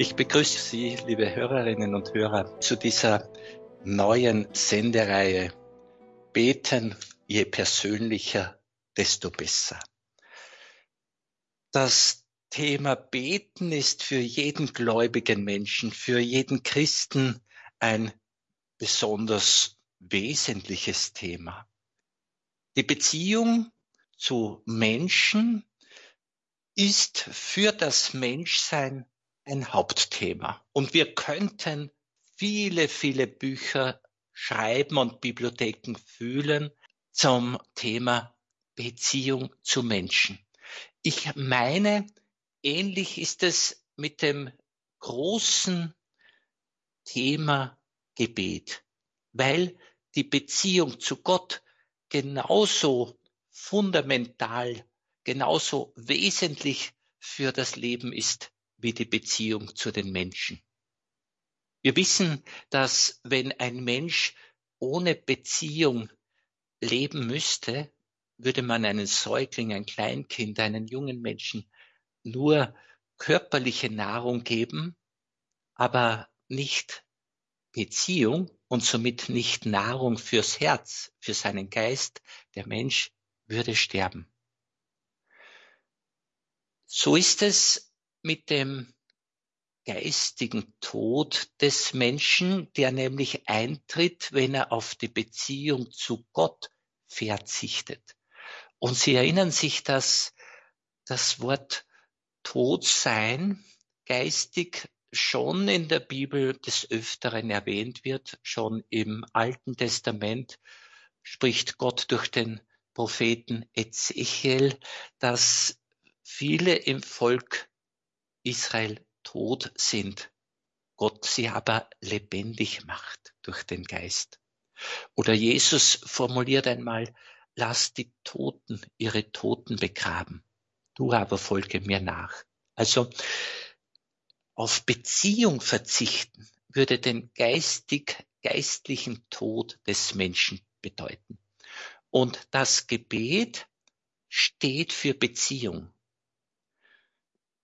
Ich begrüße Sie, liebe Hörerinnen und Hörer, zu dieser neuen Sendereihe Beten, je persönlicher, desto besser. Das Thema Beten ist für jeden gläubigen Menschen, für jeden Christen ein besonders wesentliches Thema. Die Beziehung zu Menschen ist für das Menschsein ein Hauptthema. Und wir könnten viele, viele Bücher schreiben und Bibliotheken fühlen zum Thema Beziehung zu Menschen. Ich meine, ähnlich ist es mit dem großen Thema Gebet, weil die Beziehung zu Gott genauso fundamental, genauso wesentlich für das Leben ist wie die Beziehung zu den Menschen. Wir wissen, dass wenn ein Mensch ohne Beziehung leben müsste, würde man einen Säugling, ein Kleinkind, einen jungen Menschen nur körperliche Nahrung geben, aber nicht Beziehung und somit nicht Nahrung fürs Herz, für seinen Geist, der Mensch würde sterben. So ist es mit dem geistigen Tod des Menschen, der nämlich eintritt, wenn er auf die Beziehung zu Gott verzichtet. Und Sie erinnern sich, dass das Wort Tod sein geistig schon in der Bibel des Öfteren erwähnt wird, schon im Alten Testament spricht Gott durch den Propheten Ezechiel, dass viele im Volk Israel tot sind, Gott sie aber lebendig macht durch den Geist. Oder Jesus formuliert einmal, lass die Toten ihre Toten begraben, du aber folge mir nach. Also auf Beziehung verzichten würde den geistig, geistlichen Tod des Menschen bedeuten. Und das Gebet steht für Beziehung.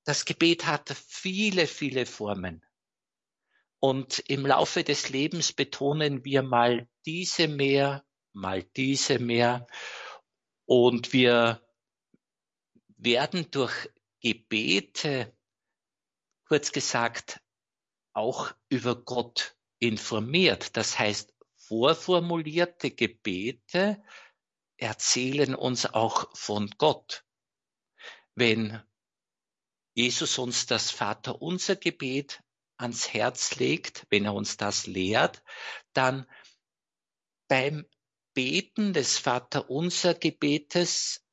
Das Gebet hat viele, viele Formen. Und im Laufe des Lebens betonen wir mal diese mehr, mal diese mehr. Und wir werden durch Gebete, kurz gesagt, auch über Gott informiert. Das heißt, vorformulierte Gebete erzählen uns auch von Gott. Wenn Jesus uns das Vaterunser Gebet ans Herz legt, wenn er uns das lehrt, dann beim Beten des Vaterunser Gebetes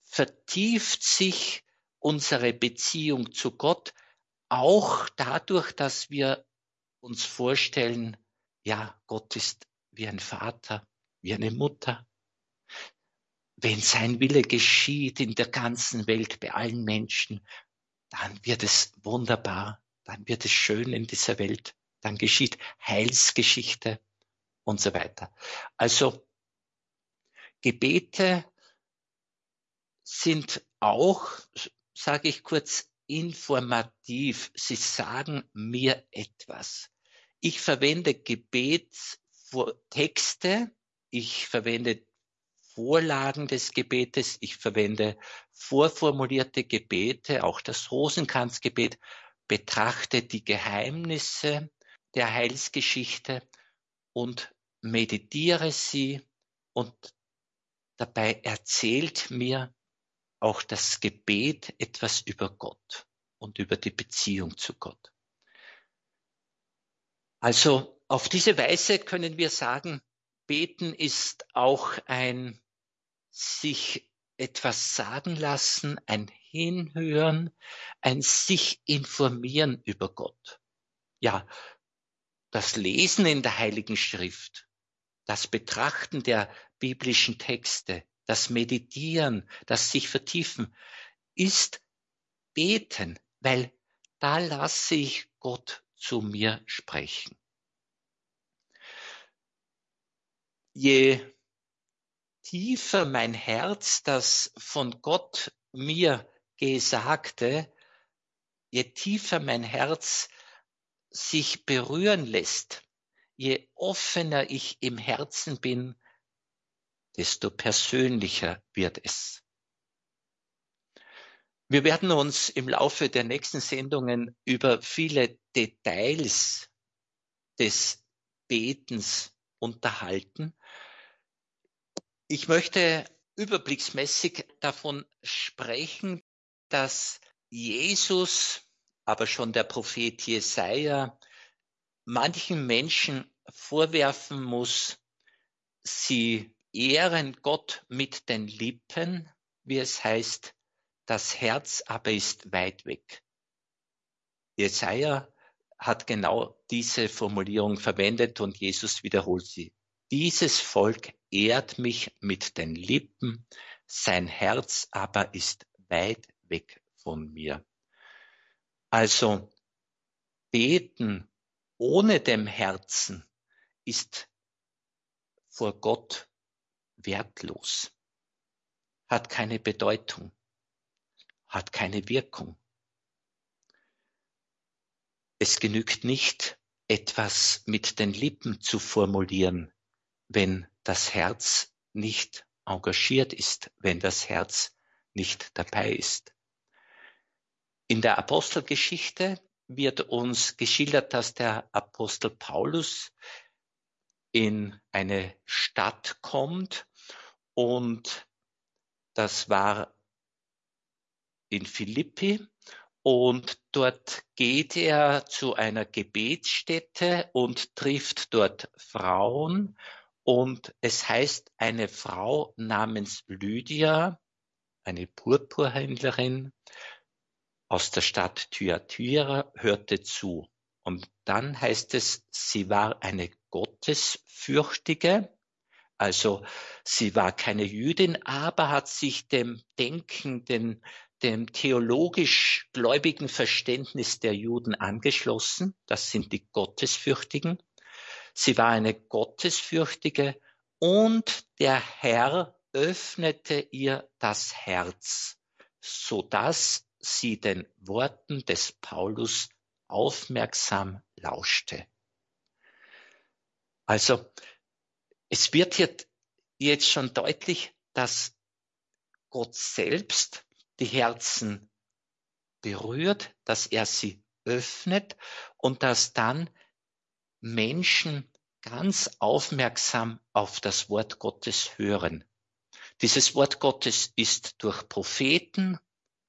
vertieft sich unsere Beziehung zu Gott auch dadurch, dass wir uns vorstellen, ja, Gott ist wie ein Vater, wie eine Mutter, wenn sein Wille geschieht in der ganzen Welt bei allen Menschen, dann wird es wunderbar, dann wird es schön in dieser Welt, dann geschieht Heilsgeschichte und so weiter. Also Gebete sind auch, sage ich kurz, informativ. Sie sagen mir etwas. Ich verwende Gebetstexte, ich verwende Vorlagen des Gebetes. Ich verwende vorformulierte Gebete, auch das Rosenkranzgebet, betrachte die Geheimnisse der Heilsgeschichte und meditiere sie und dabei erzählt mir auch das Gebet etwas über Gott und über die Beziehung zu Gott. Also auf diese Weise können wir sagen, Beten ist auch ein sich etwas sagen lassen, ein Hinhören, ein sich informieren über Gott. Ja, das Lesen in der Heiligen Schrift, das Betrachten der biblischen Texte, das Meditieren, das sich vertiefen, ist Beten, weil da lasse ich Gott zu mir sprechen. Je tiefer mein Herz das von Gott mir Gesagte je tiefer mein Herz sich berühren lässt, je offener ich im Herzen bin, desto persönlicher wird es. Wir werden uns im Laufe der nächsten Sendungen über viele Details des Betens unterhalten. Ich möchte überblicksmäßig davon sprechen, dass Jesus, aber schon der Prophet Jesaja, manchen Menschen vorwerfen muss, sie ehren Gott mit den Lippen, wie es heißt, das Herz aber ist weit weg. Jesaja hat genau diese Formulierung verwendet und Jesus wiederholt sie. Dieses Volk ehrt mich mit den Lippen, sein Herz aber ist weit weg von mir. Also beten ohne dem Herzen ist vor Gott wertlos, hat keine Bedeutung, hat keine Wirkung. Es genügt nicht, etwas mit den Lippen zu formulieren, wenn das Herz nicht engagiert ist, wenn das Herz nicht dabei ist. In der Apostelgeschichte wird uns geschildert, dass der Apostel Paulus in eine Stadt kommt und das war in Philippi und dort geht er zu einer Gebetsstätte und trifft dort Frauen und es heißt, eine Frau namens Lydia, eine Purpurhändlerin, aus der Stadt Thyatira hörte zu. Und dann heißt es, sie war eine Gottesfürchtige, also sie war keine Jüdin, aber hat sich dem Denken, dem, dem theologisch gläubigen Verständnis der Juden angeschlossen. Das sind die Gottesfürchtigen. Sie war eine Gottesfürchtige und der Herr öffnete ihr das Herz, so dass sie den Worten des Paulus aufmerksam lauschte. Also, es wird hier jetzt schon deutlich, dass Gott selbst die Herzen berührt, dass er sie öffnet und dass dann Menschen ganz aufmerksam auf das Wort Gottes hören. Dieses Wort Gottes ist durch Propheten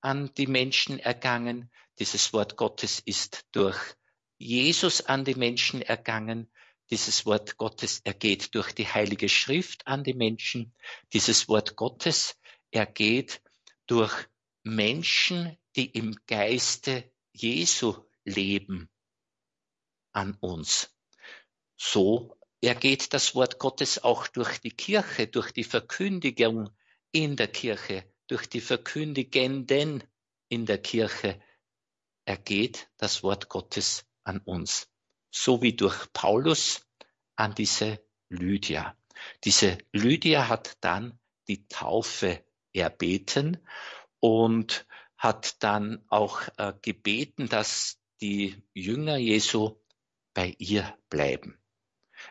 an die Menschen ergangen. Dieses Wort Gottes ist durch Jesus an die Menschen ergangen. Dieses Wort Gottes ergeht durch die Heilige Schrift an die Menschen. Dieses Wort Gottes ergeht durch Menschen, die im Geiste Jesu leben an uns. So ergeht das Wort Gottes auch durch die Kirche, durch die Verkündigung in der Kirche durch die Verkündigenden in der Kirche ergeht das Wort Gottes an uns. So wie durch Paulus an diese Lydia. Diese Lydia hat dann die Taufe erbeten und hat dann auch äh, gebeten, dass die Jünger Jesu bei ihr bleiben.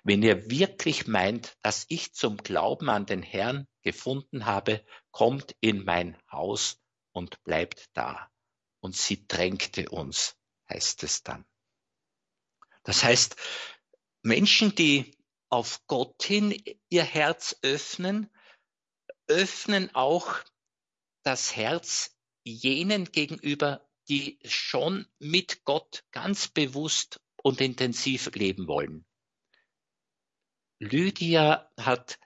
Wenn ihr wirklich meint, dass ich zum Glauben an den Herrn gefunden habe, kommt in mein Haus und bleibt da. Und sie drängte uns, heißt es dann. Das heißt, Menschen, die auf Gott hin ihr Herz öffnen, öffnen auch das Herz jenen gegenüber, die schon mit Gott ganz bewusst und intensiv leben wollen. Lydia hat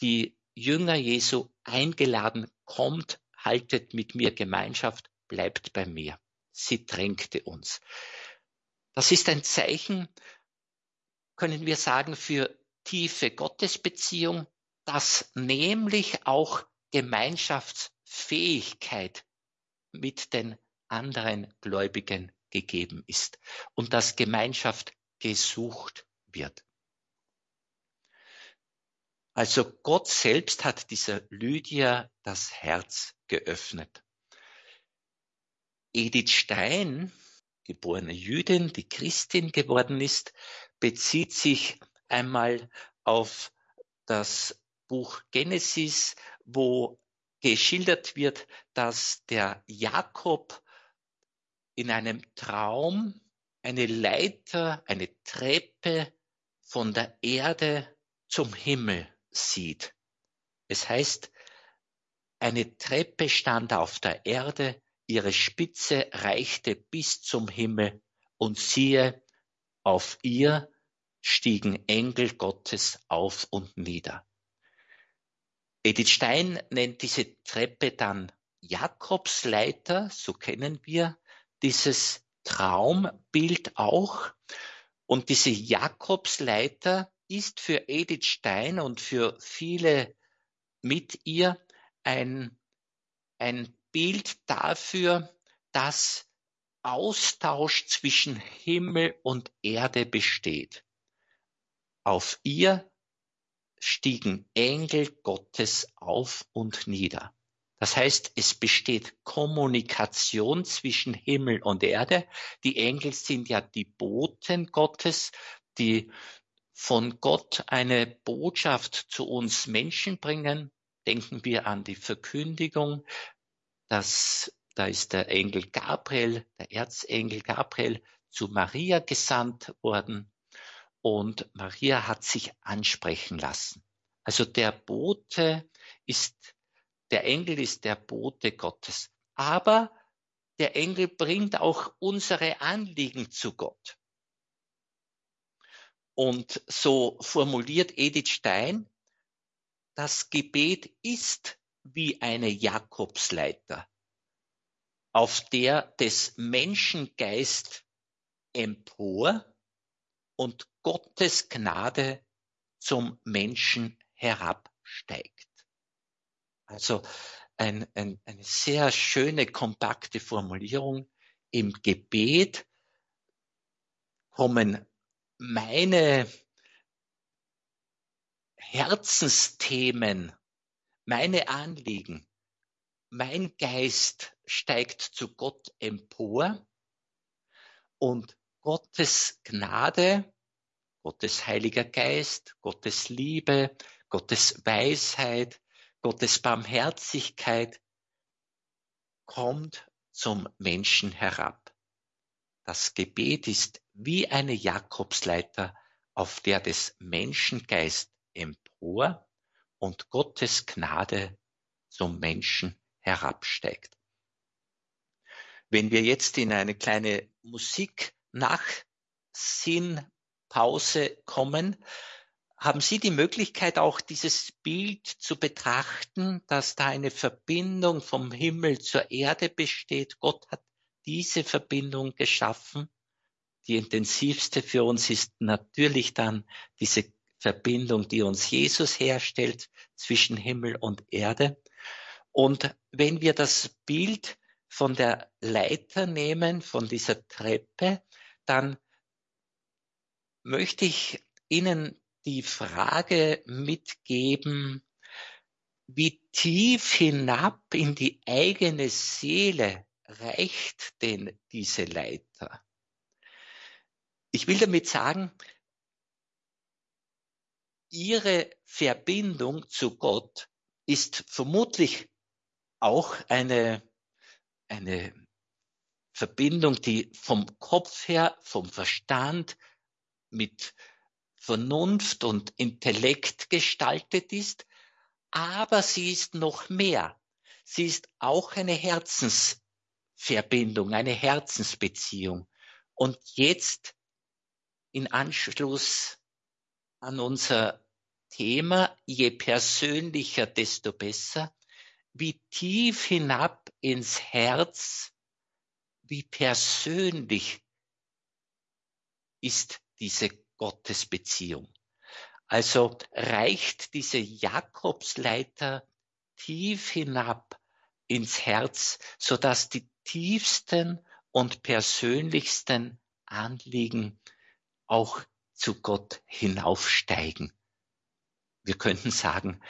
die Jünger Jesu eingeladen, kommt, haltet mit mir Gemeinschaft, bleibt bei mir. Sie drängte uns. Das ist ein Zeichen, können wir sagen, für tiefe Gottesbeziehung, dass nämlich auch Gemeinschaftsfähigkeit mit den anderen Gläubigen gegeben ist und dass Gemeinschaft gesucht wird. Also Gott selbst hat dieser Lydia das Herz geöffnet. Edith Stein geborene Jüdin, die Christin geworden ist, bezieht sich einmal auf das Buch Genesis, wo geschildert wird, dass der Jakob in einem Traum eine Leiter, eine Treppe von der Erde zum Himmel sieht. Es heißt, eine Treppe stand auf der Erde, ihre Spitze reichte bis zum Himmel und siehe, auf ihr stiegen Engel Gottes auf und nieder. Edith Stein nennt diese Treppe dann Jakobsleiter, so kennen wir dieses Traumbild auch. Und diese Jakobsleiter ist für Edith Stein und für viele mit ihr ein, ein Bild dafür, dass Austausch zwischen Himmel und Erde besteht. Auf ihr stiegen Engel Gottes auf und nieder. Das heißt, es besteht Kommunikation zwischen Himmel und Erde. Die Engel sind ja die Boten Gottes, die von Gott eine Botschaft zu uns Menschen bringen. Denken wir an die Verkündigung, dass da ist der Engel Gabriel, der Erzengel Gabriel zu Maria gesandt worden und Maria hat sich ansprechen lassen. Also der Bote ist der Engel ist der Bote Gottes. Aber der Engel bringt auch unsere Anliegen zu Gott. Und so formuliert Edith Stein, das Gebet ist wie eine Jakobsleiter, auf der des Menschen Geist empor und Gottes Gnade zum Menschen herabsteigt. Also ein, ein, eine sehr schöne, kompakte Formulierung. Im Gebet kommen meine Herzensthemen, meine Anliegen, mein Geist steigt zu Gott empor und Gottes Gnade, Gottes Heiliger Geist, Gottes Liebe, Gottes Weisheit, Gottes Barmherzigkeit kommt zum Menschen herab. Das Gebet ist wie eine Jakobsleiter, auf der des Menschengeist empor und Gottes Gnade zum Menschen herabsteigt. Wenn wir jetzt in eine kleine Musik nach Sinnpause kommen, haben Sie die Möglichkeit, auch dieses Bild zu betrachten, dass da eine Verbindung vom Himmel zur Erde besteht? Gott hat diese Verbindung geschaffen. Die intensivste für uns ist natürlich dann diese Verbindung, die uns Jesus herstellt zwischen Himmel und Erde. Und wenn wir das Bild von der Leiter nehmen, von dieser Treppe, dann möchte ich Ihnen die Frage mitgeben, wie tief hinab in die eigene Seele reicht denn diese Leiter? Ich will damit sagen, ihre Verbindung zu Gott ist vermutlich auch eine, eine Verbindung, die vom Kopf her, vom Verstand mit Vernunft und Intellekt gestaltet ist, aber sie ist noch mehr. Sie ist auch eine Herzensverbindung, eine Herzensbeziehung. Und jetzt in Anschluss an unser Thema, je persönlicher, desto besser, wie tief hinab ins Herz, wie persönlich ist diese Gottesbeziehung. Also reicht diese Jakobsleiter tief hinab ins Herz, so dass die tiefsten und persönlichsten Anliegen auch zu Gott hinaufsteigen. Wir könnten sagen,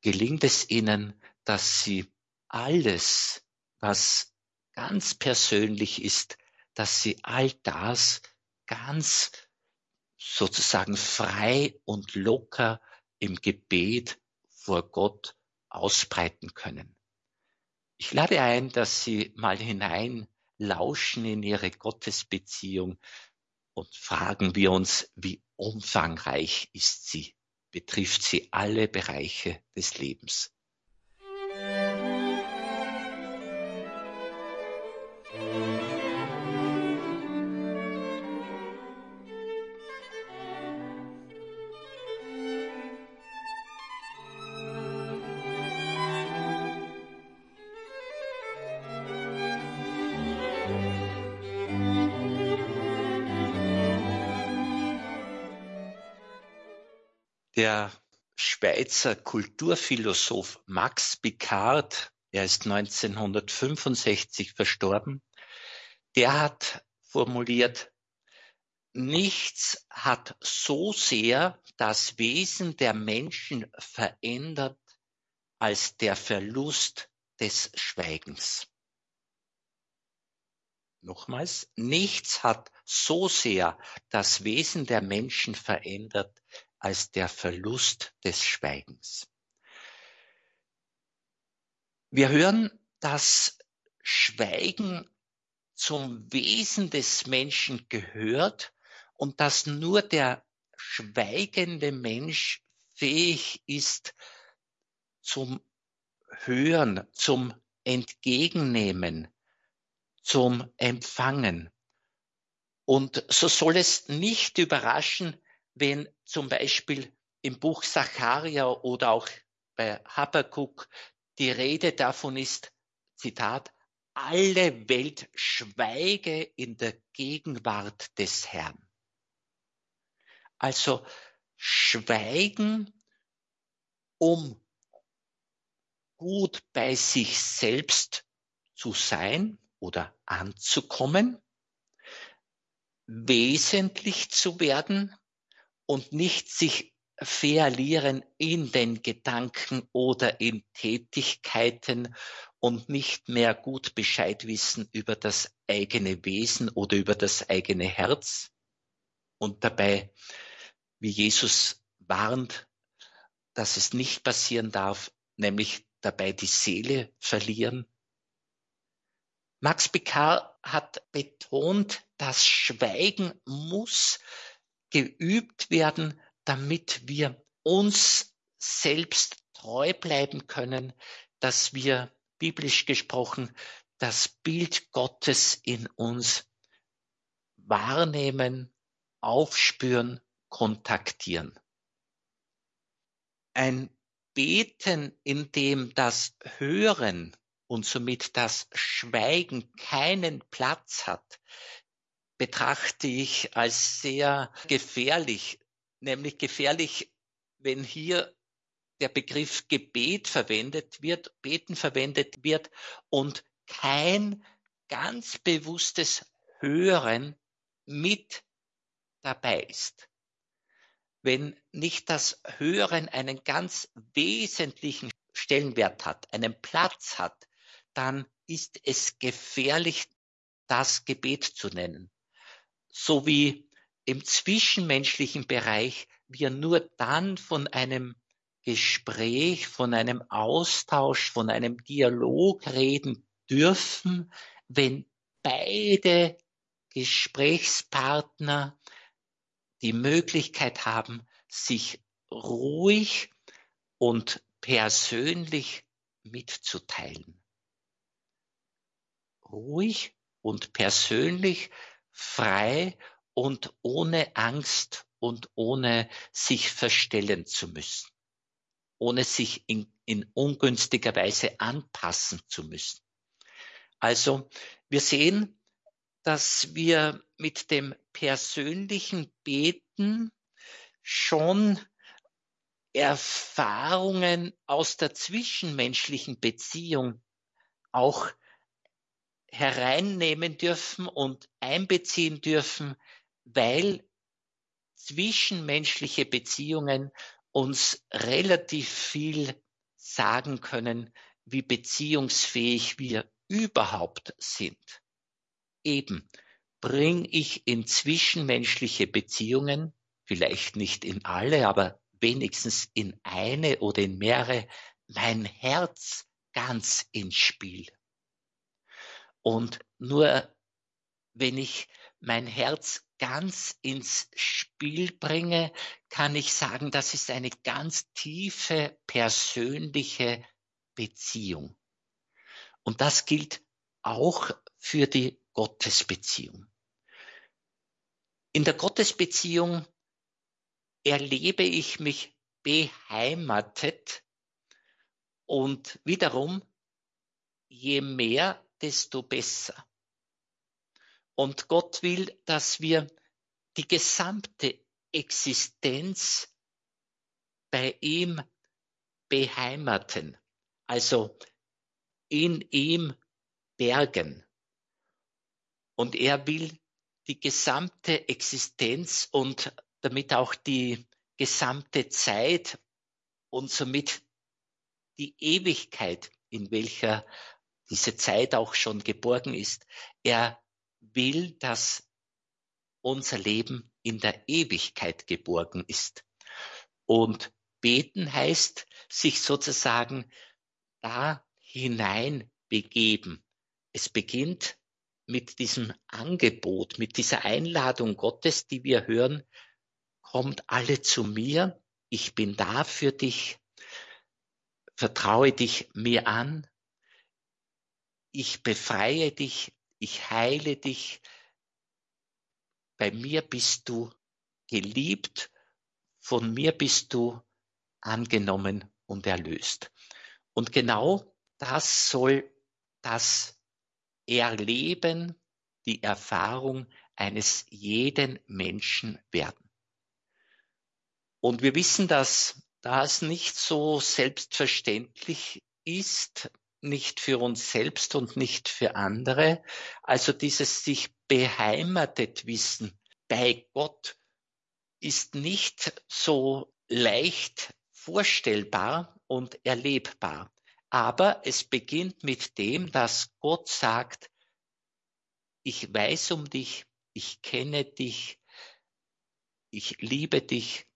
gelingt es ihnen, dass sie alles, was ganz persönlich ist, dass sie all das ganz sozusagen frei und locker im Gebet vor Gott ausbreiten können. Ich lade ein, dass Sie mal hinein lauschen in Ihre Gottesbeziehung und fragen wir uns, wie umfangreich ist sie, betrifft sie alle Bereiche des Lebens. Der Schweizer Kulturphilosoph Max Picard, er ist 1965 verstorben, der hat formuliert, nichts hat so sehr das Wesen der Menschen verändert als der Verlust des Schweigens. Nochmals, nichts hat so sehr das Wesen der Menschen verändert als der Verlust des Schweigens. Wir hören, dass Schweigen zum Wesen des Menschen gehört und dass nur der schweigende Mensch fähig ist zum Hören, zum Entgegennehmen, zum Empfangen. Und so soll es nicht überraschen, wenn zum Beispiel im Buch Zacharia oder auch bei Habakkuk die Rede davon ist, Zitat, alle Welt schweige in der Gegenwart des Herrn. Also schweigen, um gut bei sich selbst zu sein oder anzukommen, wesentlich zu werden und nicht sich verlieren in den Gedanken oder in Tätigkeiten und nicht mehr gut Bescheid wissen über das eigene Wesen oder über das eigene Herz und dabei, wie Jesus warnt, dass es nicht passieren darf, nämlich dabei die Seele verlieren. Max Picard hat betont, das Schweigen muss geübt werden, damit wir uns selbst treu bleiben können, dass wir biblisch gesprochen das Bild Gottes in uns wahrnehmen, aufspüren, kontaktieren. Ein Beten, in dem das Hören und somit das Schweigen keinen Platz hat, betrachte ich als sehr gefährlich, nämlich gefährlich, wenn hier der Begriff Gebet verwendet wird, Beten verwendet wird und kein ganz bewusstes Hören mit dabei ist. Wenn nicht das Hören einen ganz wesentlichen Stellenwert hat, einen Platz hat, dann ist es gefährlich, das Gebet zu nennen so wie im zwischenmenschlichen Bereich wir nur dann von einem Gespräch, von einem Austausch, von einem Dialog reden dürfen, wenn beide Gesprächspartner die Möglichkeit haben, sich ruhig und persönlich mitzuteilen. Ruhig und persönlich frei und ohne Angst und ohne sich verstellen zu müssen, ohne sich in, in ungünstiger Weise anpassen zu müssen. Also wir sehen, dass wir mit dem persönlichen Beten schon Erfahrungen aus der zwischenmenschlichen Beziehung auch hereinnehmen dürfen und einbeziehen dürfen, weil zwischenmenschliche Beziehungen uns relativ viel sagen können, wie beziehungsfähig wir überhaupt sind. Eben bringe ich in zwischenmenschliche Beziehungen, vielleicht nicht in alle, aber wenigstens in eine oder in mehrere, mein Herz ganz ins Spiel. Und nur wenn ich mein Herz ganz ins Spiel bringe, kann ich sagen, das ist eine ganz tiefe persönliche Beziehung. Und das gilt auch für die Gottesbeziehung. In der Gottesbeziehung erlebe ich mich beheimatet und wiederum, je mehr, desto besser. Und Gott will, dass wir die gesamte Existenz bei ihm beheimaten, also in ihm bergen. Und er will die gesamte Existenz und damit auch die gesamte Zeit und somit die Ewigkeit, in welcher diese Zeit auch schon geborgen ist. Er will, dass unser Leben in der Ewigkeit geborgen ist. Und beten heißt, sich sozusagen da hinein begeben. Es beginnt mit diesem Angebot, mit dieser Einladung Gottes, die wir hören, kommt alle zu mir, ich bin da für dich, vertraue dich mir an, ich befreie dich, ich heile dich, bei mir bist du geliebt, von mir bist du angenommen und erlöst. Und genau das soll das Erleben, die Erfahrung eines jeden Menschen werden. Und wir wissen, dass das nicht so selbstverständlich ist, nicht für uns selbst und nicht für andere. Also dieses sich beheimatet wissen bei Gott ist nicht so leicht vorstellbar und erlebbar. Aber es beginnt mit dem, dass Gott sagt, ich weiß um dich, ich kenne dich, ich liebe dich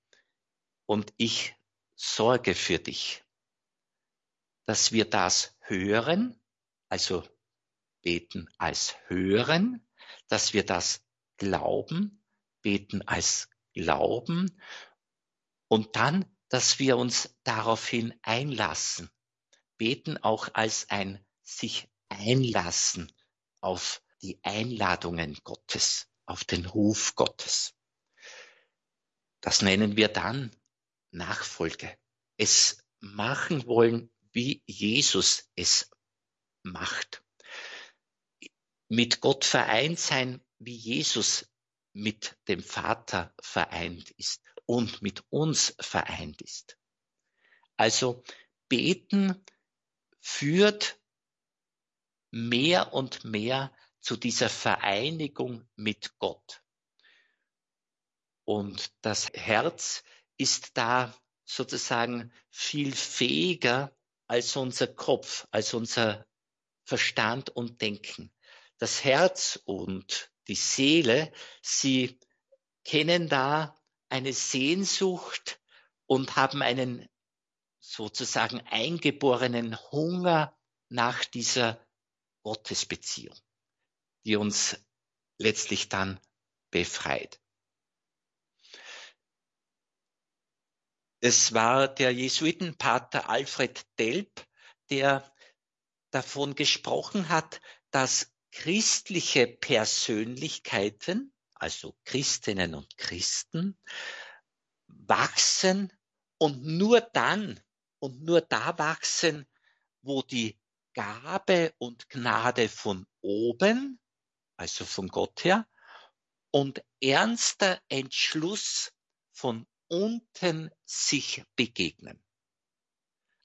und ich sorge für dich. Dass wir das hören, also beten als hören, dass wir das glauben, beten als glauben und dann, dass wir uns daraufhin einlassen. Beten auch als ein sich einlassen auf die Einladungen Gottes, auf den Ruf Gottes. Das nennen wir dann Nachfolge. Es machen wollen, wie Jesus es macht. Mit Gott vereint sein, wie Jesus mit dem Vater vereint ist und mit uns vereint ist. Also beten führt mehr und mehr zu dieser Vereinigung mit Gott. Und das Herz ist da sozusagen viel fähiger als unser Kopf, als unser Verstand und Denken. Das Herz und die Seele, sie kennen da eine Sehnsucht und haben einen sozusagen eingeborenen Hunger nach dieser Gottesbeziehung, die uns letztlich dann befreit. Es war der Jesuitenpater Alfred Delp, der davon gesprochen hat, dass christliche Persönlichkeiten, also Christinnen und Christen, wachsen und nur dann und nur da wachsen, wo die Gabe und Gnade von oben, also von Gott her, und ernster Entschluss von unten sich begegnen.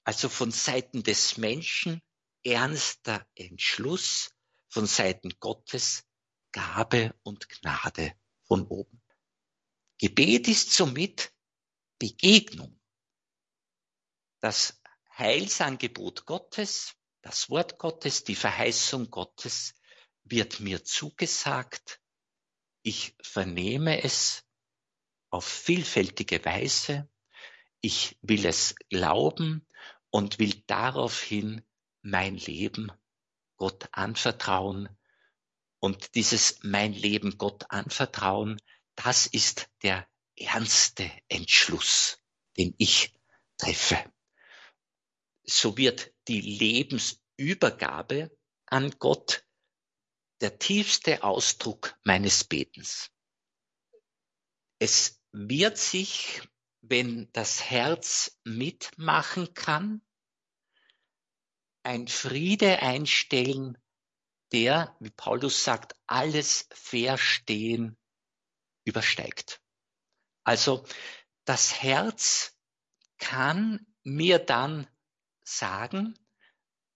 Also von Seiten des Menschen ernster Entschluss, von Seiten Gottes Gabe und Gnade von oben. Gebet ist somit Begegnung. Das Heilsangebot Gottes, das Wort Gottes, die Verheißung Gottes wird mir zugesagt Ich vernehme es auf vielfältige Weise. Ich will es glauben und will daraufhin mein Leben Gott anvertrauen. Und dieses mein Leben Gott anvertrauen, das ist der ernste Entschluss, den ich treffe. So wird die Lebensübergabe an Gott der tiefste Ausdruck meines Betens. Es wird sich, wenn das Herz mitmachen kann, ein Friede einstellen, der, wie Paulus sagt, alles Verstehen übersteigt. Also das Herz kann mir dann sagen,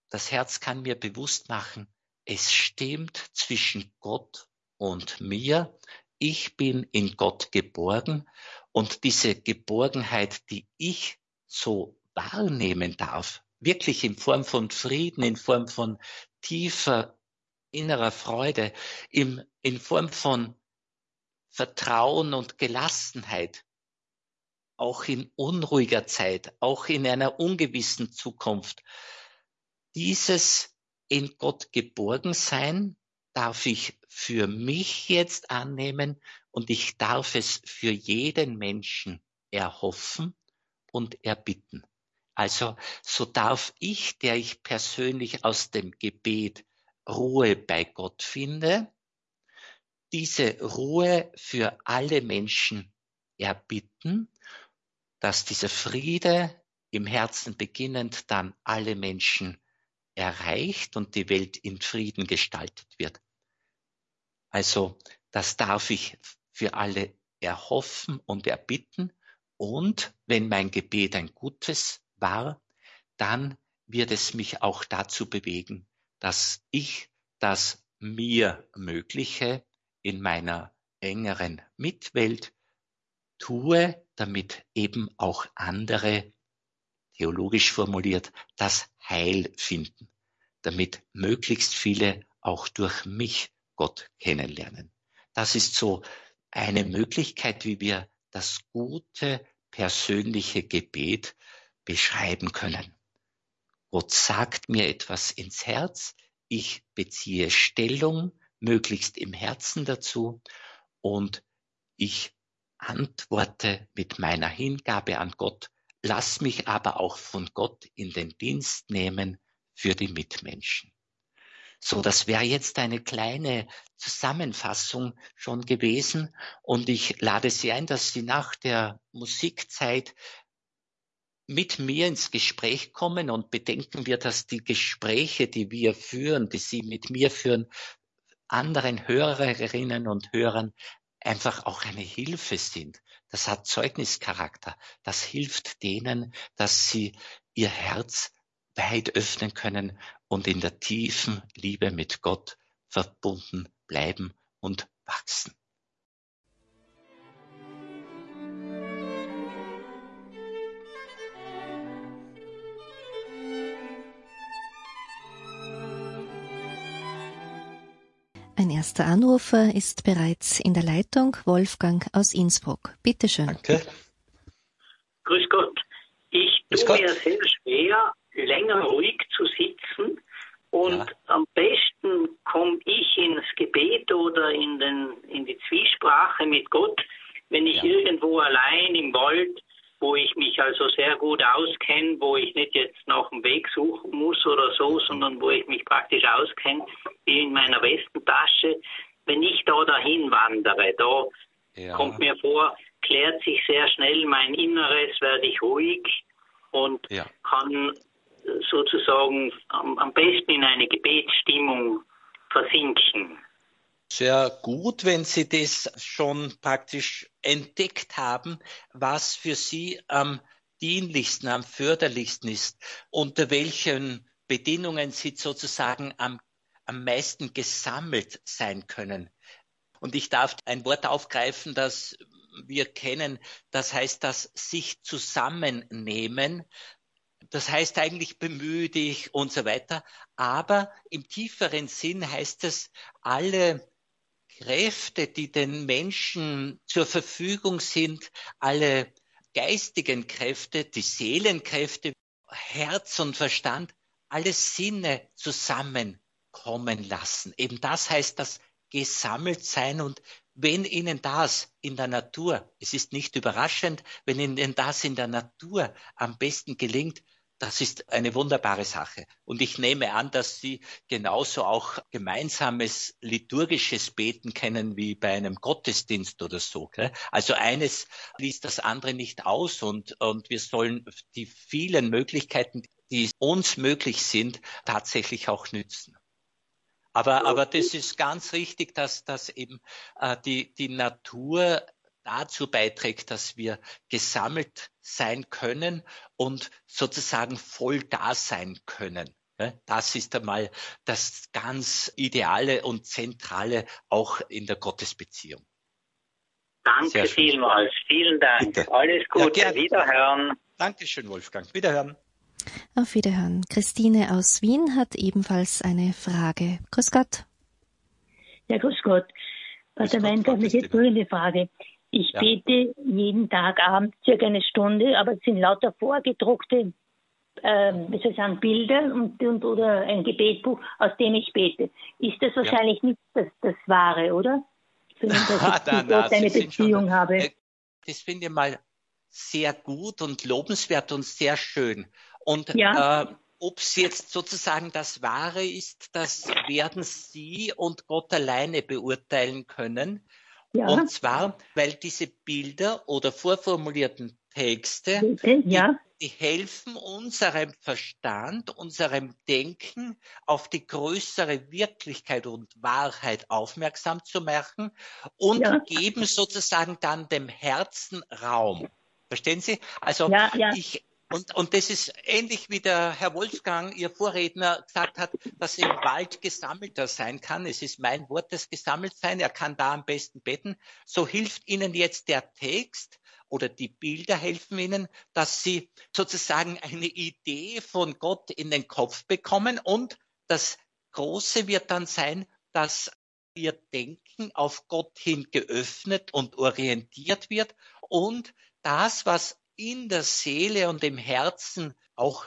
das Herz kann mir bewusst machen, es stimmt zwischen Gott und mir. Ich bin in Gott geborgen und diese Geborgenheit, die ich so wahrnehmen darf, wirklich in Form von Frieden, in Form von tiefer innerer Freude, in, in Form von Vertrauen und Gelassenheit, auch in unruhiger Zeit, auch in einer ungewissen Zukunft. Dieses in Gott geborgen sein darf ich für mich jetzt annehmen und ich darf es für jeden Menschen erhoffen und erbitten. Also so darf ich, der ich persönlich aus dem Gebet Ruhe bei Gott finde, diese Ruhe für alle Menschen erbitten, dass dieser Friede im Herzen beginnend dann alle Menschen erreicht und die Welt in Frieden gestaltet wird. Also das darf ich für alle erhoffen und erbitten. Und wenn mein Gebet ein gutes war, dann wird es mich auch dazu bewegen, dass ich das mir Mögliche in meiner engeren Mitwelt tue, damit eben auch andere, theologisch formuliert, das Heil finden, damit möglichst viele auch durch mich Gott kennenlernen. Das ist so eine Möglichkeit, wie wir das gute persönliche Gebet beschreiben können. Gott sagt mir etwas ins Herz, ich beziehe Stellung, möglichst im Herzen dazu und ich antworte mit meiner Hingabe an Gott, lass mich aber auch von Gott in den Dienst nehmen für die Mitmenschen. So, das wäre jetzt eine kleine Zusammenfassung schon gewesen und ich lade Sie ein, dass Sie nach der Musikzeit mit mir ins Gespräch kommen und bedenken wir, dass die Gespräche, die wir führen, die Sie mit mir führen, anderen Hörerinnen und Hörern einfach auch eine Hilfe sind. Das hat Zeugnischarakter. Das hilft denen, dass sie ihr Herz weit öffnen können und in der tiefen Liebe mit Gott verbunden bleiben und wachsen. Ein erster Anrufer ist bereits in der Leitung, Wolfgang aus Innsbruck. Bitte schön. Danke. Grüß Gott. Ich Grüß tue Gott. mir sehr schwer, länger ruhig zu sitzen. Und Ja. am besten komme ich ins Gebet oder in, den, in die Zwiesprache mit Gott, wenn ich Ja. irgendwo allein im Wald, wo ich mich also sehr gut auskenne, wo ich nicht jetzt nach dem Weg suchen muss oder so, sondern wo ich mich praktisch auskenne, wie in meiner Westentasche. Wenn ich da dahin wandere, da Ja. kommt mir vor, klärt sich sehr schnell mein Inneres, werde ich ruhig und Ja. kann sozusagen am, am besten in eine Gebetsstimmung versinken. Sehr gut, wenn Sie das schon praktisch entdeckt haben, was für Sie am dienlichsten, am förderlichsten ist, unter welchen Bedingungen Sie sozusagen am, am meisten gesammelt sein können. Und ich darf ein Wort aufgreifen, das wir kennen, das heißt das sich zusammennehmen. Das heißt eigentlich bemühe dich und so weiter. Aber im tieferen Sinn heißt es, alle Kräfte, die den Menschen zur Verfügung sind, alle geistigen Kräfte, die Seelenkräfte, Herz und Verstand, alle Sinne zusammenkommen lassen. Eben das heißt das gesammelt sein und wenn Ihnen das in der Natur, es ist nicht überraschend, wenn Ihnen das in der Natur am besten gelingt, das ist eine wunderbare Sache. Und ich nehme an, dass Sie genauso auch gemeinsames liturgisches Beten kennen wie bei einem Gottesdienst oder so. Also eines liest das andere nicht aus und, und wir sollen die vielen Möglichkeiten, die uns möglich sind, tatsächlich auch nützen. Aber, aber das ist ganz richtig, dass, dass eben äh, die, die Natur dazu beiträgt, dass wir gesammelt sein können und sozusagen voll da sein können. Das ist einmal das ganz Ideale und Zentrale auch in der Gottesbeziehung. Danke vielmals. Vielen Dank. Bitte. Alles Gute. Ja, Wiederhören. Dankeschön, Wolfgang. Wiederhören. Auf Wiederhören. Christine aus Wien hat ebenfalls eine Frage. Grüß Gott. Ja, grüß Gott. Pater Wein, habe ich jetzt folgende Frage. Ich ja. bete jeden Tag abends circa eine Stunde, aber es sind lauter vorgedruckte, äh, wie soll ich sagen, Bilder und, und, oder ein Gebetbuch, aus dem ich bete. Ist das wahrscheinlich ja. nicht das, das Wahre, oder? Mich, dass ich na, na, eine Beziehung schon, habe. Äh, das finde ich mal sehr gut und lobenswert und sehr schön. Und ja. äh, ob es jetzt sozusagen das Wahre ist, das werden Sie und Gott alleine beurteilen können. Ja. Und zwar, weil diese Bilder oder vorformulierten Texte, ja. die, die, helfen unserem Verstand, unserem Denken auf die größere Wirklichkeit und Wahrheit aufmerksam zu machen und ja. geben sozusagen dann dem Herzen Raum. Verstehen Sie? Also ich und, und das ist ähnlich wie der Herr Wolfgang, Ihr Vorredner, gesagt hat, dass im Wald gesammelter sein kann. Es ist mein Wort, das gesammelt sein. Er kann da am besten beten. So hilft Ihnen jetzt der Text oder die Bilder helfen Ihnen, dass Sie sozusagen eine Idee von Gott in den Kopf bekommen. Und das Große wird dann sein, dass Ihr Denken auf Gott hin geöffnet und orientiert wird und das, was in der Seele und im Herzen auch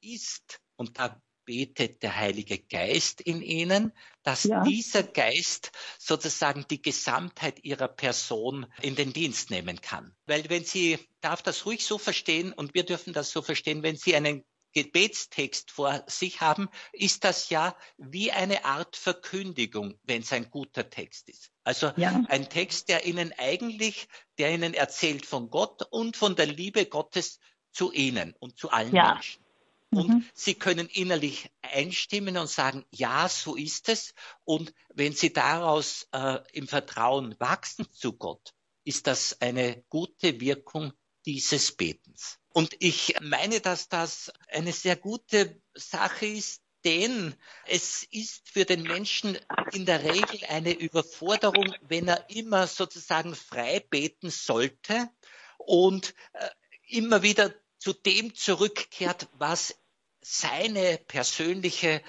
ist. Und da betet der Heilige Geist in ihnen, dass ja. dieser Geist sozusagen die Gesamtheit ihrer Person in den Dienst nehmen kann. Weil wenn Sie, darf das ruhig so verstehen und wir dürfen das so verstehen, wenn Sie einen Gebetstext vor sich haben, ist das ja wie eine Art Verkündigung, wenn es ein guter Text ist. Also ja. ein Text, der Ihnen eigentlich, der Ihnen erzählt von Gott und von der Liebe Gottes zu Ihnen und zu allen ja. Menschen. Und mhm. Sie können innerlich einstimmen und sagen, ja, so ist es. Und wenn Sie daraus äh, im Vertrauen wachsen zu Gott, ist das eine gute Wirkung dieses Betens. Und ich meine, dass das eine sehr gute Sache ist, denn es ist für den Menschen in der Regel eine Überforderung, wenn er immer sozusagen frei beten sollte und äh, immer wieder zu dem zurückkehrt, was seine persönliche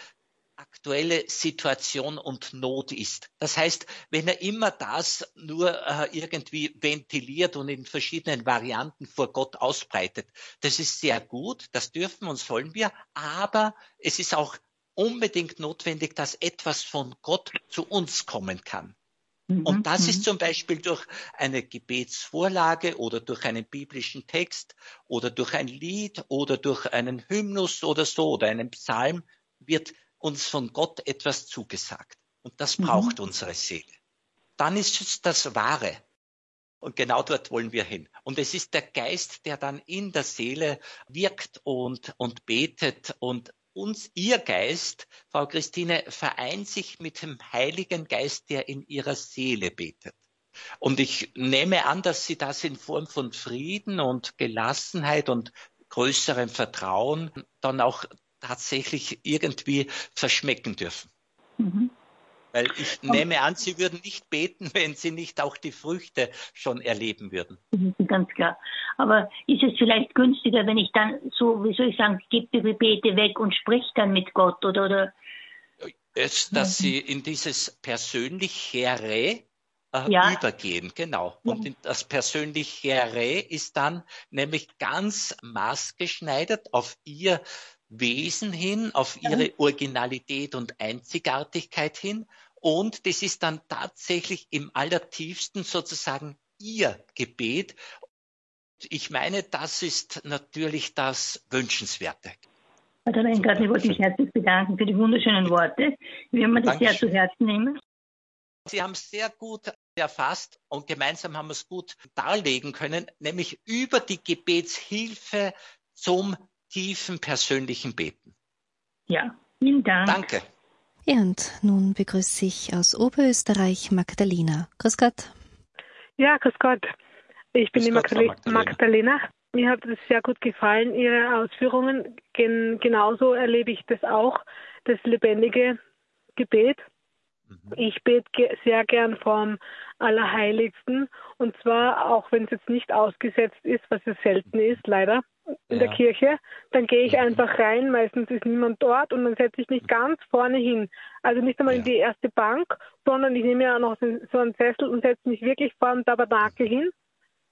aktuelle Situation und Not ist. Das heißt, wenn er immer das nur äh, irgendwie ventiliert und in verschiedenen Varianten vor Gott ausbreitet, das ist sehr gut, das dürfen und sollen wir, aber es ist auch unbedingt notwendig, dass etwas von Gott zu uns kommen kann. Mhm, und das ist mhm. zum Beispiel durch eine Gebetsvorlage oder durch einen biblischen Text oder durch ein Lied oder durch einen Hymnus oder so oder einen Psalm wird uns von Gott etwas zugesagt. Und das mhm. braucht unsere Seele. Dann ist es das Wahre. Und genau dort wollen wir hin. Und es ist der Geist, der dann in der Seele wirkt und, und betet und uns, ihr Geist, Frau Christine, vereint sich mit dem Heiligen Geist, der in ihrer Seele betet. Und ich nehme an, dass Sie das in Form von Frieden und Gelassenheit und größerem Vertrauen dann auch tatsächlich irgendwie verschmecken dürfen. Mhm. Weil ich nehme an, Sie würden nicht beten, wenn Sie nicht auch die Früchte schon erleben würden. Ganz klar. Aber ist es vielleicht günstiger, wenn ich dann so, wie soll ich sagen, gebe die Gebete weg und sprich dann mit Gott oder, oder? ist, dass Sie in dieses persönlichere äh, ja. übergehen, genau. Und ja. das persönlichere ist dann nämlich ganz maßgeschneidert auf Ihr Wesen hin, auf Ihre Originalität und Einzigartigkeit hin. Und das ist dann tatsächlich im allertiefsten sozusagen Ihr Gebet. Ich meine, das ist natürlich das Wünschenswerte. Herr Weingart, ich wollte mich herzlich bedanken für die wunderschönen Worte. Wir werden das Dankeschön. sehr zu Herzen nehmen. Sie haben es sehr gut erfasst und gemeinsam haben wir es gut darlegen können, nämlich über die Gebetshilfe zum tiefen persönlichen Beten. Ja, vielen Dank. Danke. Ja, und nun begrüße ich aus Oberösterreich Magdalena. Grüß Gott. Ja, grüß Gott. Ich bin grüß die Magdalena. Magdalena. Mir hat es sehr gut gefallen, Ihre Ausführungen. Gen genauso erlebe ich das auch, das lebendige Gebet. Mhm. Ich bete ge sehr gern vom Allerheiligsten und zwar auch wenn es jetzt nicht ausgesetzt ist, was ja selten ist, leider in ja. der Kirche, dann gehe ich einfach rein, meistens ist niemand dort und dann setze ich mich ganz vorne hin. Also nicht einmal ja. in die erste Bank, sondern ich nehme ja auch noch so einen Sessel und setze mich wirklich vor dem Tabernakel hin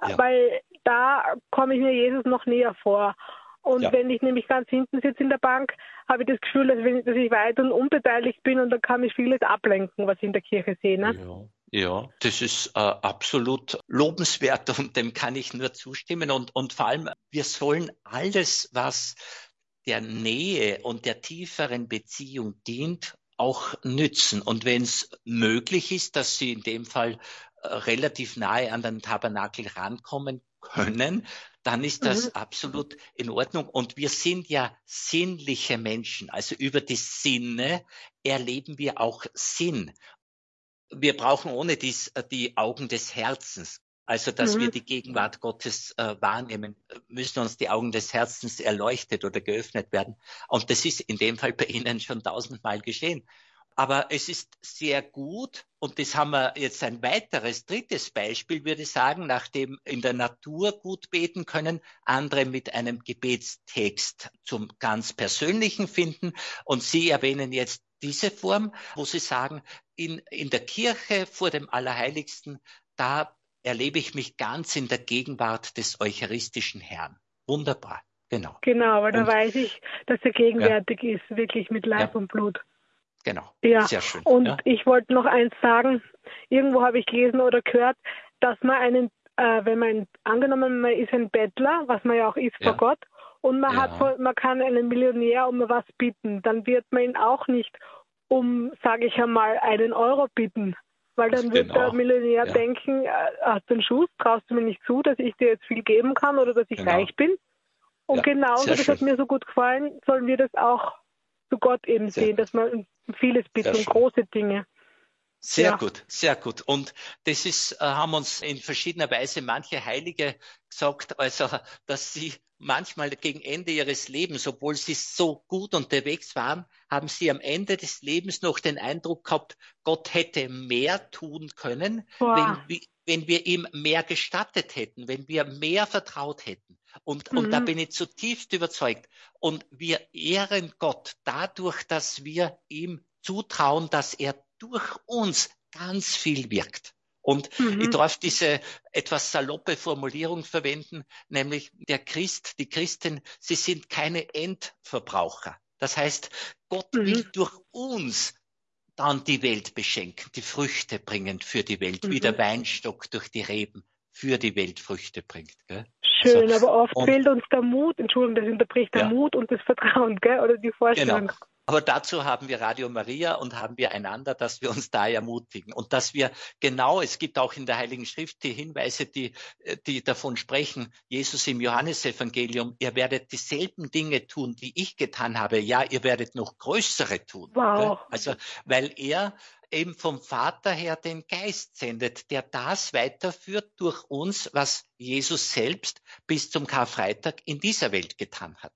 ja. weil da komme ich mir Jesus noch näher vor. Und wenn ich nämlich ganz hinten sitze in der Bank, habe ich das Gefühl, dass, ich weit und unbeteiligt bin und dann kann mich vieles ablenken, was ich in der Kirche sehe. Ne? Ja. Das ist äh, absolut lobenswert und dem kann ich nur zustimmen. Und, und vor allem, wir sollen alles, was der Nähe und der tieferen Beziehung dient, auch nützen. Und wenn es möglich ist, dass Sie in dem Fall relativ nahe an den Tabernakel rankommen können, dann ist das mhm. absolut in Ordnung. Und wir sind ja sinnliche Menschen. Also über die Sinne erleben wir auch Sinn. Wir brauchen ohne dies die Augen des Herzens. Also, dass mhm. wir die Gegenwart Gottes äh, wahrnehmen, müssen uns die Augen des Herzens erleuchtet oder geöffnet werden. Und das ist in dem Fall bei Ihnen schon tausendmal geschehen. Aber es ist sehr gut, und das haben wir jetzt ein weiteres, drittes Beispiel, würde ich sagen, nachdem in der Natur gut beten können, andere mit einem Gebetstext zum ganz Persönlichen finden. Und Sie erwähnen jetzt diese Form, wo Sie sagen, in, in der Kirche vor dem Allerheiligsten, da erlebe ich mich ganz in der Gegenwart des eucharistischen Herrn. Wunderbar, genau. Genau, weil da weiß ich, dass er gegenwärtig ja. ist, wirklich mit Leib ja. und Blut. Genau. Ja. Sehr schön. Und ja. ich wollte noch eins sagen. Irgendwo habe ich gelesen oder gehört, dass man einen, äh, wenn man angenommen man ist ein Bettler, was man ja auch ist vor Gott, und man ja. hat, man kann einen Millionär um was bitten, dann wird man ihn auch nicht um, sage ich einmal, einen Euro bitten. Weil dann wird genau. der Millionär ja. denken, äh, hast du einen Schuss, traust du mir nicht zu, dass ich dir jetzt viel geben kann oder dass ich genau. reich bin. Und ja, genauso, das schön. hat mir so gut gefallen, sollen wir das auch zu Gott eben Sehr sehen, dass man vieles bittet und große Dinge. Sehr ja. gut, sehr gut. Und das ist, äh, haben uns in verschiedener Weise manche Heilige gesagt, also, dass sie manchmal gegen Ende ihres Lebens, obwohl sie so gut unterwegs waren, haben sie am Ende des Lebens noch den Eindruck gehabt, Gott hätte mehr tun können, wenn, wenn, wir ihm mehr gestattet hätten, wenn wir mehr vertraut hätten. Und, mhm. und da mhm. bin ich zutiefst überzeugt. Und wir ehren Gott dadurch, dass wir ihm zutrauen, dass er durch uns ganz viel wirkt. Und mhm. ich darf diese etwas saloppe Formulierung verwenden, nämlich der Christ, die Christin, sie sind keine Endverbraucher. Das heißt, Gott mhm. will durch uns dann die Welt beschenken, die Früchte bringen für die Welt, mhm. wie der Weinstock durch die Reben für die Welt Früchte bringt. Gell? Schön, also, aber oft fehlt uns der Mut, Entschuldigung, das unterbricht der ja. Mut und das Vertrauen, gell? oder die Vorstellung. Genau. Aber dazu haben wir Radio Maria und haben wir einander, dass wir uns da ermutigen und dass wir genau, es gibt auch in der Heiligen Schrift die Hinweise, die, die davon sprechen, Jesus im Johannesevangelium, ihr werdet dieselben Dinge tun, die ich getan habe. Ja, ihr werdet noch größere tun. Wow. Also, weil er eben vom Vater her den Geist sendet, der das weiterführt durch uns, was Jesus selbst bis zum Karfreitag in dieser Welt getan hat.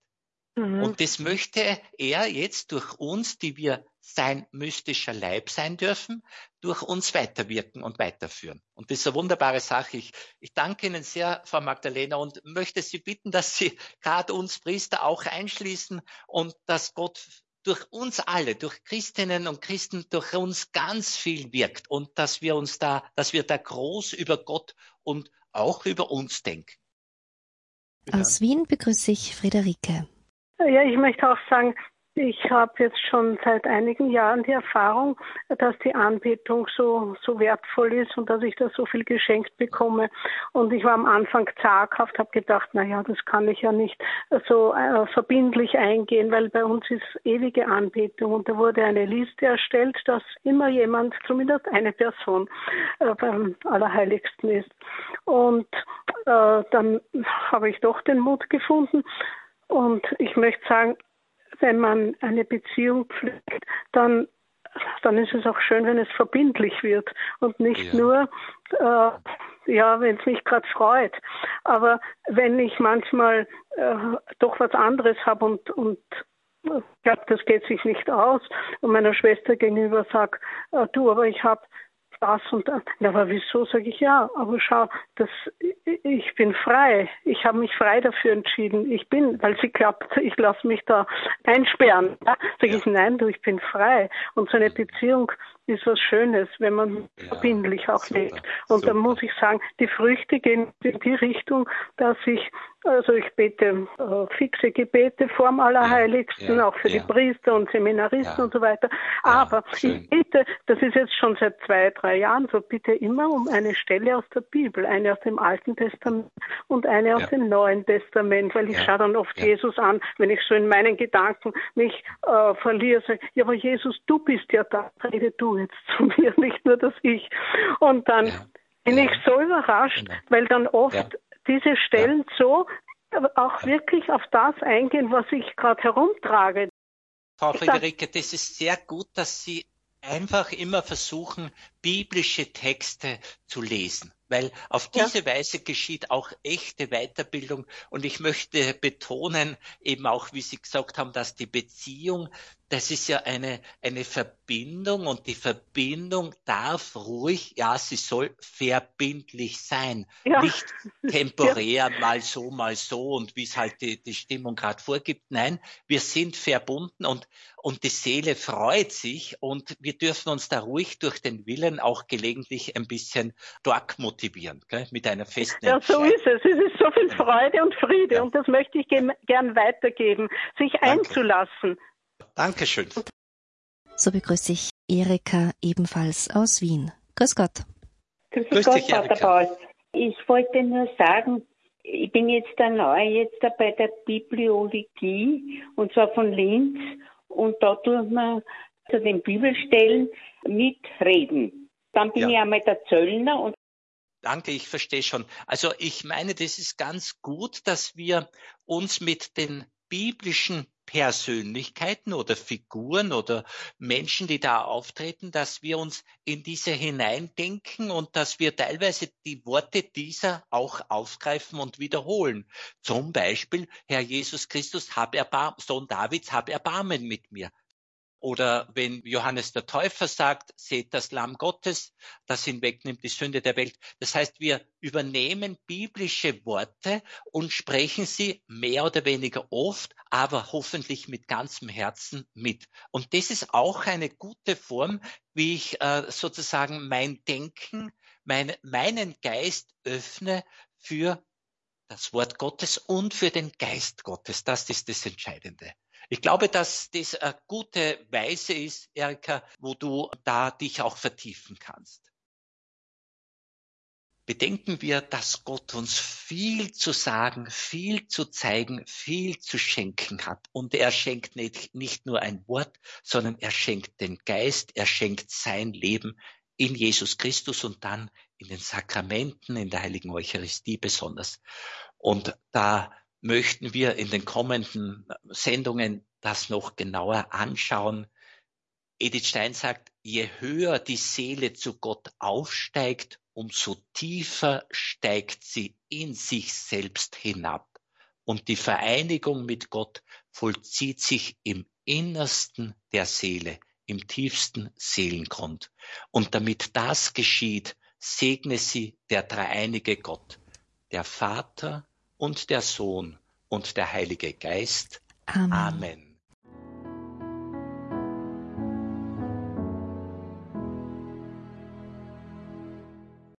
Mhm. Und das möchte er jetzt durch uns, die wir sein mystischer Leib sein dürfen, durch uns weiterwirken und weiterführen. Und das ist eine wunderbare Sache. Ich, ich danke Ihnen sehr, Frau Magdalena, und möchte Sie bitten, dass Sie gerade uns Priester auch einschließen und dass Gott durch uns alle, durch Christinnen und Christen, durch uns ganz viel wirkt und dass wir uns da, dass wir da groß über Gott und auch über uns denken. Aus Wien begrüße ich Friederike. Ja, ich möchte auch sagen, ich habe jetzt schon seit einigen Jahren die Erfahrung, dass die Anbetung so, so wertvoll ist und dass ich da so viel geschenkt bekomme. Und ich war am Anfang zaghaft, habe gedacht, na ja, das kann ich ja nicht so äh, verbindlich eingehen, weil bei uns ist ewige Anbetung. Und da wurde eine Liste erstellt, dass immer jemand, zumindest eine Person, äh, beim Allerheiligsten ist. Und äh, dann habe ich doch den Mut gefunden. Und ich möchte sagen, wenn man eine Beziehung pflegt, dann, dann ist es auch schön, wenn es verbindlich wird und nicht ja. nur, äh, ja, wenn es mich gerade freut. Aber wenn ich manchmal äh, doch was anderes habe und, und ich glaube, das geht sich nicht aus und meiner Schwester gegenüber sage, äh, du, aber ich habe das und das. Ja, aber wieso, sage ich, ja, aber schau, das, ich bin frei. Ich habe mich frei dafür entschieden. Ich bin, weil sie glaubt, ich lasse mich da einsperren. Ja? Sage ich, nein, du, ich bin frei. Und so eine Beziehung ist was Schönes, wenn man ja, verbindlich auch super, lebt. Und super. da muss ich sagen, die Früchte gehen in die Richtung, dass ich, also ich bete äh, fixe Gebete vorm Allerheiligsten, ja, auch für ja. die Priester und Seminaristen und so weiter. Aber ich bitte, das ist jetzt schon seit zwei, drei Jahren so, bitte immer um eine Stelle aus der Bibel, eine aus dem Alten Testament und eine aus dem Neuen Testament, weil ich schaue dann oft Jesus an, wenn ich so in meinen Gedanken mich äh, verliere, sage, ja, aber Jesus, du bist ja da, rede du jetzt zu mir, nicht nur das Ich. Und dann ja. bin ja. ich so überrascht, genau. weil dann oft ja. diese Stellen so auch wirklich auf das eingehen, was ich gerade herumtrage. Frau Friederike, das ist sehr gut, dass Sie einfach immer versuchen, biblische Texte zu lesen weil auf diese ja. Weise geschieht auch echte Weiterbildung. Und ich möchte betonen, eben auch, wie Sie gesagt haben, dass die Beziehung, das ist ja eine, eine Verbindung und die Verbindung darf ruhig, ja, sie soll verbindlich sein. Ja. Nicht temporär, ja. mal so, mal so und wie es halt die, die Stimmung gerade vorgibt. Nein, wir sind verbunden und, und die Seele freut sich und wir dürfen uns da ruhig durch den Willen auch gelegentlich ein bisschen dort motivieren, gell? mit einer festen Ja, so ist es. Es ist so viel Freude und Friede ja. und das möchte ich gern weitergeben, sich Danke. einzulassen. Dankeschön. So begrüße ich Erika ebenfalls aus Wien. Grüß Gott. Grüß, Grüß Gott, dich, Vater Paul. Ich wollte nur sagen, ich bin jetzt da neu jetzt da bei der Bibliologie und zwar von Linz und da tut man zu den Bibelstellen mitreden. Dann bin ja. ich einmal der Zöllner und Danke, ich verstehe schon. Also ich meine, das ist ganz gut, dass wir uns mit den biblischen Persönlichkeiten oder Figuren oder Menschen, die da auftreten, dass wir uns in diese hineindenken und dass wir teilweise die Worte dieser auch aufgreifen und wiederholen. Zum Beispiel, Herr Jesus Christus, hab Erbarmen, Sohn Davids, hab Erbarmen mit mir. Oder wenn Johannes der Täufer sagt, seht das Lamm Gottes, das hinwegnimmt die Sünde der Welt. Das heißt, wir übernehmen biblische Worte und sprechen sie mehr oder weniger oft, aber hoffentlich mit ganzem Herzen mit. Und das ist auch eine gute Form, wie ich äh, sozusagen mein Denken, mein, meinen Geist öffne für das Wort Gottes und für den Geist Gottes. Das ist das Entscheidende. Ich glaube, dass das eine gute Weise ist, Erika, wo du da dich auch vertiefen kannst. Bedenken wir, dass Gott uns viel zu sagen, viel zu zeigen, viel zu schenken hat. Und er schenkt nicht, nicht nur ein Wort, sondern er schenkt den Geist, er schenkt sein Leben in Jesus Christus und dann in den Sakramenten, in der heiligen Eucharistie besonders. Und da möchten wir in den kommenden Sendungen das noch genauer anschauen. Edith Stein sagt, je höher die Seele zu Gott aufsteigt, umso tiefer steigt sie in sich selbst hinab. Und die Vereinigung mit Gott vollzieht sich im Innersten der Seele, im tiefsten Seelengrund. Und damit das geschieht, segne sie der dreieinige Gott, der Vater, und der Sohn und der Heilige Geist. Amen. Amen.